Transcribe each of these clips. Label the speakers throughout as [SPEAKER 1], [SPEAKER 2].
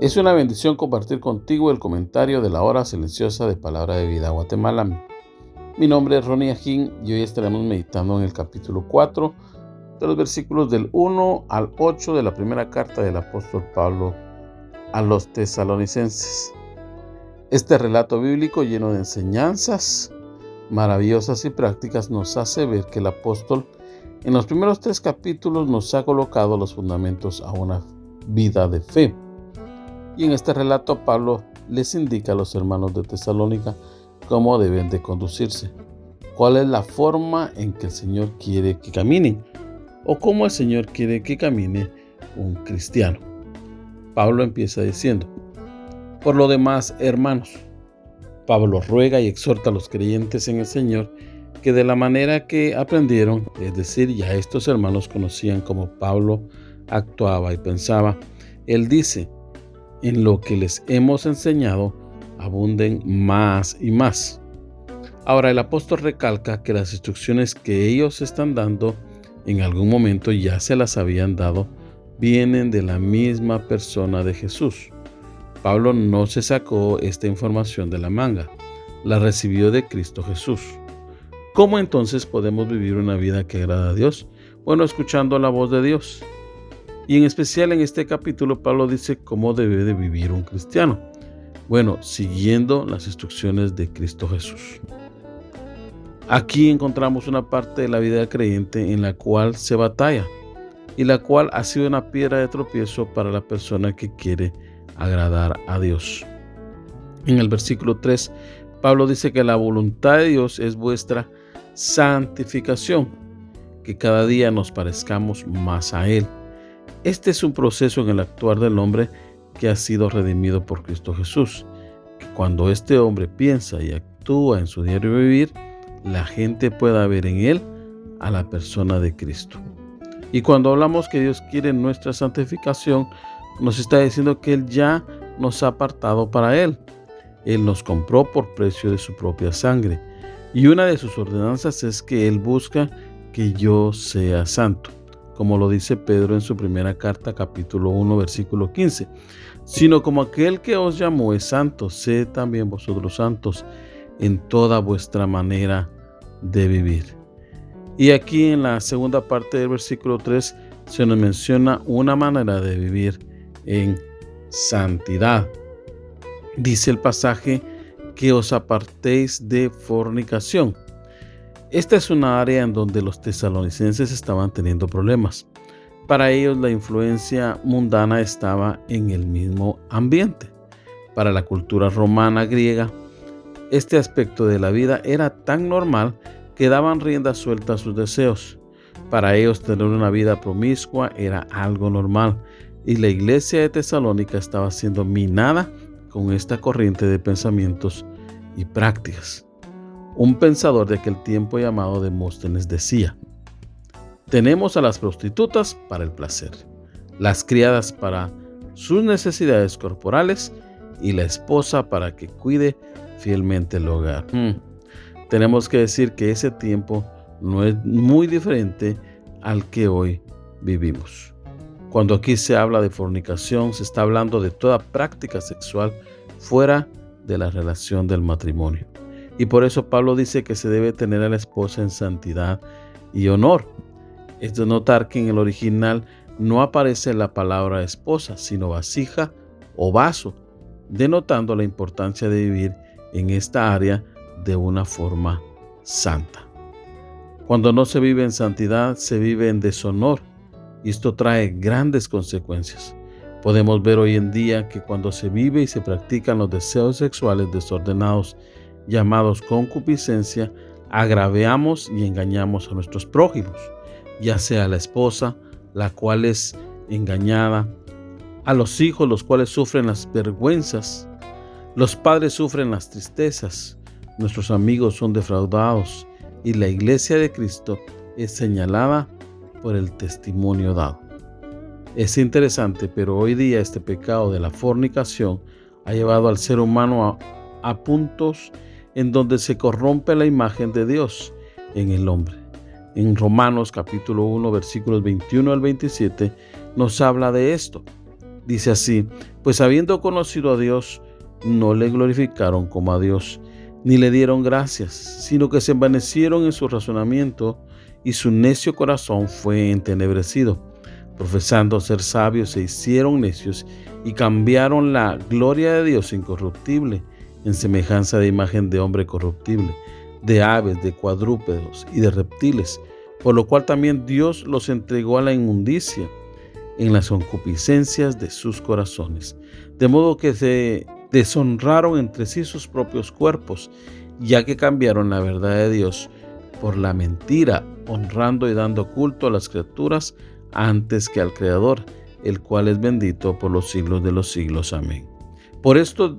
[SPEAKER 1] Es una bendición compartir contigo el comentario de la hora silenciosa de Palabra de Vida Guatemala. Mi nombre es Ronnie Ajín y hoy estaremos meditando en el capítulo 4 de los versículos del 1 al 8 de la primera carta del apóstol Pablo a los tesalonicenses. Este relato bíblico lleno de enseñanzas maravillosas y prácticas nos hace ver que el apóstol en los primeros tres capítulos nos ha colocado los fundamentos a una vida de fe. Y en este relato Pablo les indica a los hermanos de Tesalónica cómo deben de conducirse, cuál es la forma en que el Señor quiere que caminen o cómo el Señor quiere que camine un cristiano. Pablo empieza diciendo, por lo demás, hermanos, Pablo ruega y exhorta a los creyentes en el Señor que de la manera que aprendieron, es decir, ya estos hermanos conocían cómo Pablo actuaba y pensaba, él dice, en lo que les hemos enseñado abunden más y más. Ahora el apóstol recalca que las instrucciones que ellos están dando en algún momento ya se las habían dado, vienen de la misma persona de Jesús. Pablo no se sacó esta información de la manga, la recibió de Cristo Jesús. ¿Cómo entonces podemos vivir una vida que agrada a Dios? Bueno, escuchando la voz de Dios. Y en especial en este capítulo Pablo dice cómo debe de vivir un cristiano. Bueno, siguiendo las instrucciones de Cristo Jesús. Aquí encontramos una parte de la vida creyente en la cual se batalla y la cual ha sido una piedra de tropiezo para la persona que quiere agradar a Dios. En el versículo 3, Pablo dice que la voluntad de Dios es vuestra santificación, que cada día nos parezcamos más a Él este es un proceso en el actuar del hombre que ha sido redimido por Cristo Jesús. cuando este hombre piensa y actúa en su diario vivir, la gente pueda ver en él a la persona de Cristo. Y cuando hablamos que Dios quiere nuestra santificación, nos está diciendo que Él ya nos ha apartado para Él. Él nos compró por precio de su propia sangre. Y una de sus ordenanzas es que Él busca que yo sea santo como lo dice Pedro en su primera carta capítulo 1 versículo 15, sino como aquel que os llamó es santo, sed también vosotros santos en toda vuestra manera de vivir. Y aquí en la segunda parte del versículo 3 se nos menciona una manera de vivir en santidad. Dice el pasaje que os apartéis de fornicación. Esta es una área en donde los tesalonicenses estaban teniendo problemas. Para ellos la influencia mundana estaba en el mismo ambiente. Para la cultura romana griega, este aspecto de la vida era tan normal que daban rienda suelta a sus deseos. Para ellos tener una vida promiscua era algo normal y la iglesia de Tesalónica estaba siendo minada con esta corriente de pensamientos y prácticas. Un pensador de aquel tiempo llamado Demóstenes decía, tenemos a las prostitutas para el placer, las criadas para sus necesidades corporales y la esposa para que cuide fielmente el hogar. Hmm. Tenemos que decir que ese tiempo no es muy diferente al que hoy vivimos. Cuando aquí se habla de fornicación, se está hablando de toda práctica sexual fuera de la relación del matrimonio. Y por eso Pablo dice que se debe tener a la esposa en santidad y honor. Es de notar que en el original no aparece la palabra esposa, sino vasija o vaso, denotando la importancia de vivir en esta área de una forma santa. Cuando no se vive en santidad, se vive en deshonor y esto trae grandes consecuencias. Podemos ver hoy en día que cuando se vive y se practican los deseos sexuales desordenados llamados concupiscencia, agraveamos y engañamos a nuestros prójimos. ya sea la esposa, la cual es engañada, a los hijos, los cuales sufren las vergüenzas, los padres sufren las tristezas, nuestros amigos son defraudados y la iglesia de Cristo es señalada por el testimonio dado. Es interesante, pero hoy día este pecado de la fornicación ha llevado al ser humano a, a puntos en donde se corrompe la imagen de Dios en el hombre. En Romanos capítulo 1 versículos 21 al 27 nos habla de esto. Dice así, pues habiendo conocido a Dios, no le glorificaron como a Dios, ni le dieron gracias, sino que se envanecieron en su razonamiento y su necio corazón fue entenebrecido. Profesando ser sabios, se hicieron necios y cambiaron la gloria de Dios incorruptible en semejanza de imagen de hombre corruptible, de aves, de cuadrúpedos y de reptiles, por lo cual también Dios los entregó a la inmundicia en las concupiscencias de sus corazones, de modo que se deshonraron entre sí sus propios cuerpos, ya que cambiaron la verdad de Dios por la mentira, honrando y dando culto a las criaturas antes que al Creador, el cual es bendito por los siglos de los siglos. Amén. Por esto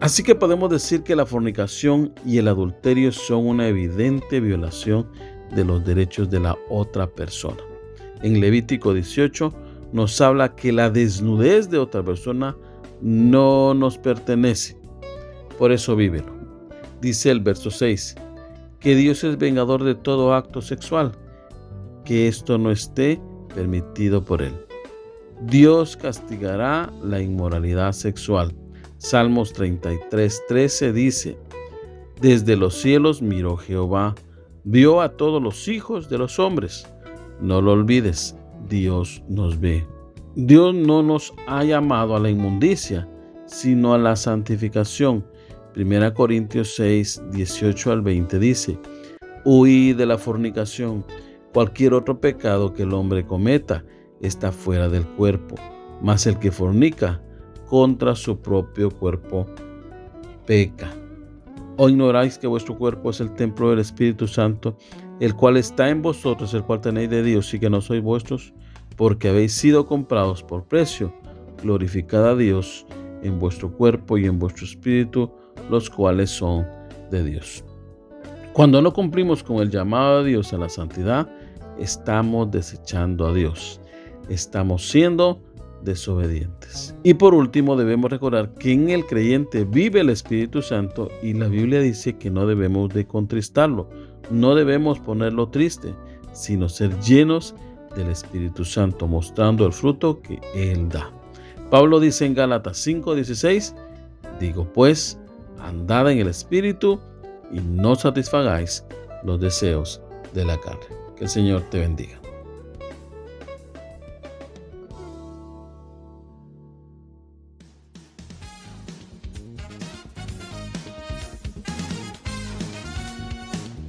[SPEAKER 1] Así que podemos decir que la fornicación y el adulterio son una evidente violación de los derechos de la otra persona. En Levítico 18 nos habla que la desnudez de otra persona no nos pertenece. Por eso vívelo. Dice el verso 6, que Dios es vengador de todo acto sexual, que esto no esté permitido por él. Dios castigará la inmoralidad sexual. Salmos 33, 13 dice, Desde los cielos miró Jehová, vio a todos los hijos de los hombres. No lo olvides, Dios nos ve. Dios no nos ha llamado a la inmundicia, sino a la santificación. 1 Corintios 6, 18 al 20 dice, Huí de la fornicación. Cualquier otro pecado que el hombre cometa está fuera del cuerpo, mas el que fornica contra su propio cuerpo peca. ¿O ignoráis que vuestro cuerpo es el templo del Espíritu Santo, el cual está en vosotros, el cual tenéis de Dios y que no sois vuestros? Porque habéis sido comprados por precio. Glorificad a Dios en vuestro cuerpo y en vuestro espíritu, los cuales son de Dios. Cuando no cumplimos con el llamado de Dios a la santidad, estamos desechando a Dios. Estamos siendo desobedientes. Y por último, debemos recordar que en el creyente vive el Espíritu Santo y la Biblia dice que no debemos de contristarlo, no debemos ponerlo triste, sino ser llenos del Espíritu Santo, mostrando el fruto que Él da. Pablo dice en Gálatas 5:16, digo pues, andad en el Espíritu y no satisfagáis los deseos de la carne. Que el Señor te bendiga.